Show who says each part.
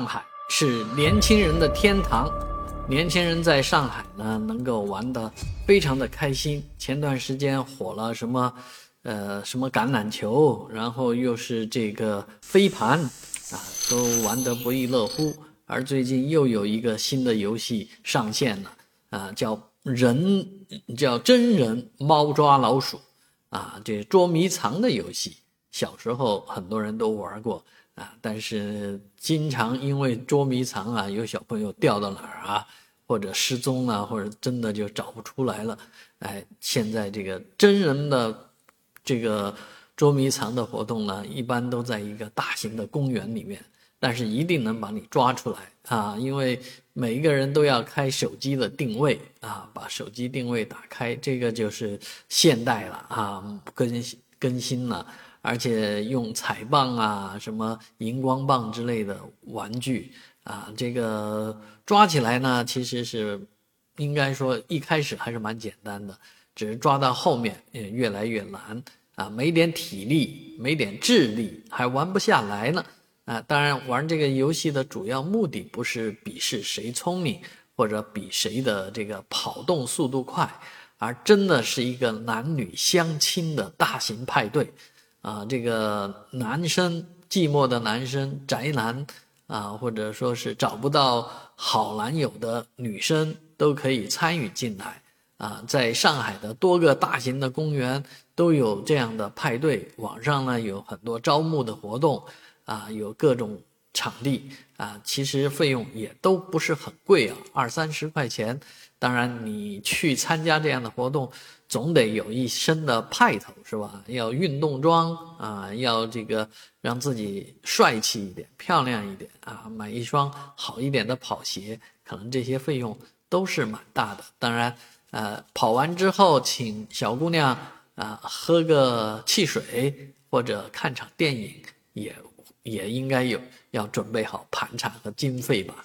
Speaker 1: 上海是年轻人的天堂，年轻人在上海呢能够玩得非常的开心。前段时间火了什么，呃，什么橄榄球，然后又是这个飞盘，啊，都玩得不亦乐乎。而最近又有一个新的游戏上线了，啊，叫人叫真人猫抓老鼠，啊，这捉迷藏的游戏，小时候很多人都玩过。啊，但是经常因为捉迷藏啊，有小朋友掉到哪儿啊，或者失踪了，或者真的就找不出来了。哎，现在这个真人的这个捉迷藏的活动呢，一般都在一个大型的公园里面，但是一定能把你抓出来啊，因为每一个人都要开手机的定位啊，把手机定位打开，这个就是现代了啊，更新更新了。而且用彩棒啊、什么荧光棒之类的玩具啊，这个抓起来呢，其实是应该说一开始还是蛮简单的，只是抓到后面也越来越难啊，没点体力、没点智力还玩不下来呢啊。当然，玩这个游戏的主要目的不是比试谁聪明，或者比谁的这个跑动速度快，而真的是一个男女相亲的大型派对。啊，这个男生寂寞的男生宅男啊，或者说是找不到好男友的女生都可以参与进来啊。在上海的多个大型的公园都有这样的派对，网上呢有很多招募的活动啊，有各种场地啊，其实费用也都不是很贵啊，二三十块钱。当然，你去参加这样的活动，总得有一身的派头，是吧？要运动装啊，要这个让自己帅气一点、漂亮一点啊，买一双好一点的跑鞋，可能这些费用都是蛮大的。当然，呃，跑完之后请小姑娘啊喝个汽水或者看场电影，也也应该有要准备好盘缠和经费吧。